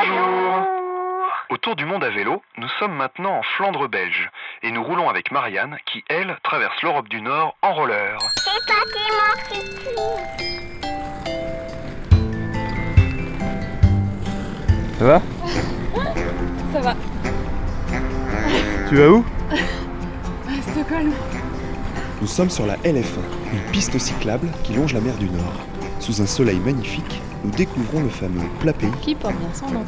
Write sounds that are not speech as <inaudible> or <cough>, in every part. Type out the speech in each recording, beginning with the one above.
Bonjour Autour du monde à vélo, nous sommes maintenant en Flandre belge et nous roulons avec Marianne qui, elle, traverse l'Europe du Nord en roller. C'est parti mon Ça va Ça va. Tu vas où À Stockholm. Nous sommes sur la LF1, une piste cyclable qui longe la mer du Nord. Sous un soleil magnifique, nous découvrons le fameux plat pays. Qui porte bien son nom.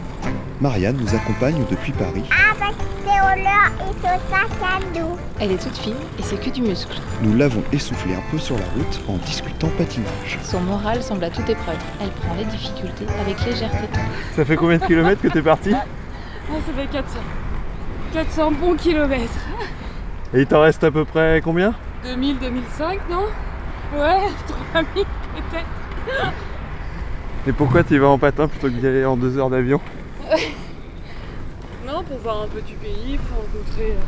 Marianne nous accompagne depuis Paris. Avec ses rollers et son sac à dos. Elle est toute fine et c'est que du muscle. Nous l'avons essoufflée un peu sur la route en discutant patinage. Son moral semble à toute épreuve. Elle prend les difficultés avec légèreté. Ça fait combien de kilomètres que t'es parti <laughs> Ah, ça fait 400. 400 bons kilomètres. Et il t'en reste à peu près combien? 2000, 2005, non? Ouais, <laughs> 3000 peut-être. Et pourquoi tu y vas en patin plutôt que d'y aller en deux heures d'avion? <laughs> Non, pour voir un peu du pays, pour rencontrer, euh,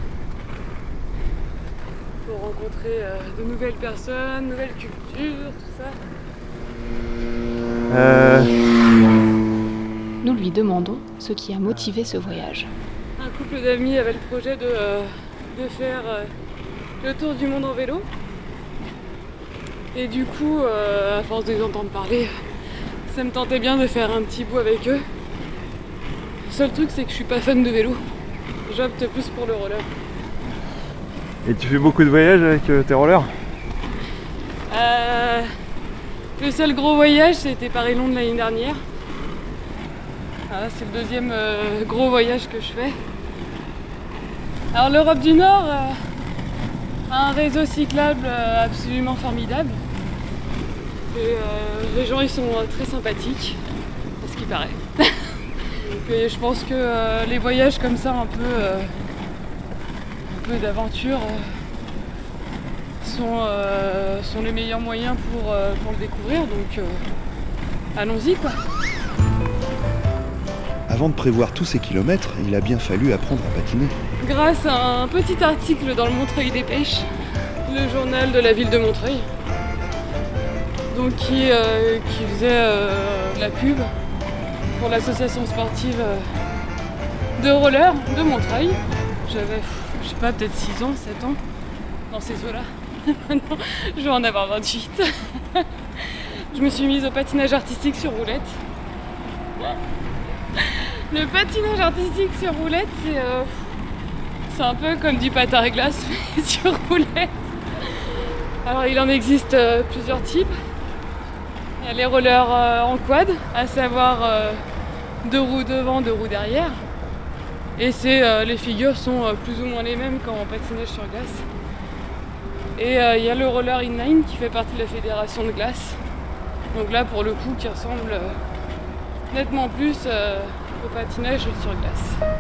pour rencontrer euh, de nouvelles personnes, nouvelles cultures, tout ça. Euh... Nous lui demandons ce qui a motivé ce voyage. Un couple d'amis avait le projet de, euh, de faire euh, le tour du monde en vélo. Et du coup, à force de les entendre parler, ça me tentait bien de faire un petit bout avec eux. Le seul truc, c'est que je suis pas fan de vélo. J'opte plus pour le roller. Et tu fais beaucoup de voyages avec euh, tes rollers? Euh, le seul gros voyage, c'était Paris-Londres l'année dernière. Voilà, c'est le deuxième euh, gros voyage que je fais. Alors l'Europe du Nord a un réseau cyclable absolument formidable. Et, euh, les gens ils sont euh, très sympathiques, à ce qui paraît. <laughs> Donc, euh, je pense que les voyages comme ça, un peu, un peu d'aventure, sont, sont les meilleurs moyens pour, pour le découvrir. Donc allons-y quoi. Avant de prévoir tous ces kilomètres, il a bien fallu apprendre à patiner. Grâce à un petit article dans le Montreuil des Pêches, le journal de la ville de Montreuil, donc qui, euh, qui faisait euh, la pub pour l'association sportive euh, de roller de Montreuil. J'avais, je sais pas, peut-être 6 ans, 7 ans, dans ces eaux-là. <laughs> Maintenant, je vais en avoir 28. je me suis mise au patinage artistique sur roulette. Le patinage artistique sur roulette, c'est c'est un peu comme du patin à glace, <laughs> mais sur roulette. Alors, il en existe plusieurs types. Il y a les rollers euh, en quad, à savoir euh, deux roues devant, deux roues derrière. Et c'est, euh, les figures sont plus ou moins les mêmes qu'en patinage sur glace. Et il y a le roller inline qui fait partie de la fédération de glace. Donc là, pour le coup, qui ressemble nettement plus au patinage sur glace.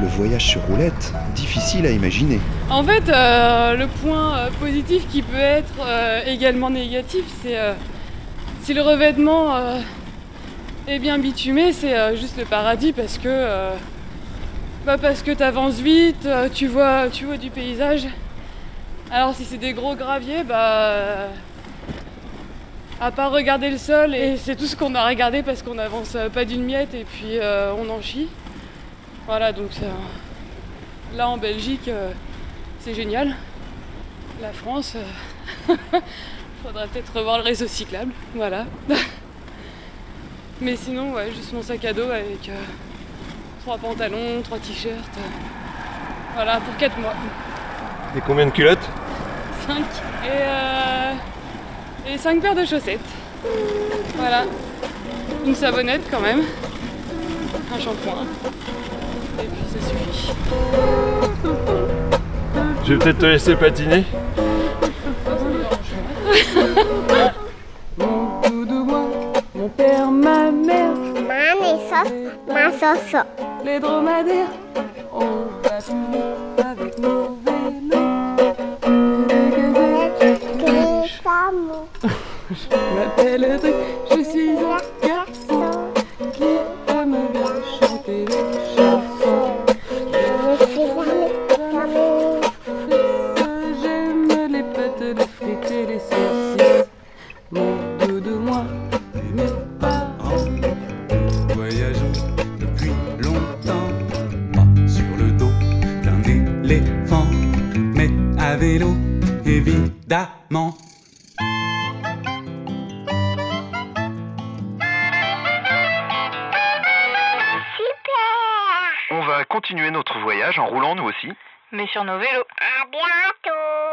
Le voyage sur roulette, difficile à imaginer. En fait, euh, le point euh, positif qui peut être euh, également négatif, c'est si le revêtement euh, est bien bitumé, c'est euh, juste le paradis parce que euh, bah parce que tu avances vite, tu vois, tu vois du paysage. Alors si c'est des gros graviers, bah à part regarder le sol et c'est tout ce qu'on a regardé parce qu'on avance euh, pas d'une miette et puis on en chie. Voilà donc là en Belgique. c'est génial. La France, <laughs> faudrait peut-être revoir le réseau cyclable, voilà. <laughs> Mais sinon, ouais, juste mon sac à dos avec euh, trois pantalons, trois t-shirts. euh, voilà, pour 4 mois. Et combien de culottes? 5 et, euh, et 5 paires de chaussettes. Voilà. Une savonnette quand même. Un shampoing. Et puis ça suffit. Je vais peut-être te laisser patiner. Ma naissance, ma sauce. les dromadaires. On va toujours avec nos vélos. Je m'appelle mais à vélo, évidemment. Super On va continuer notre voyage en roulant nous aussi. Mais sur nos vélos. À bientôt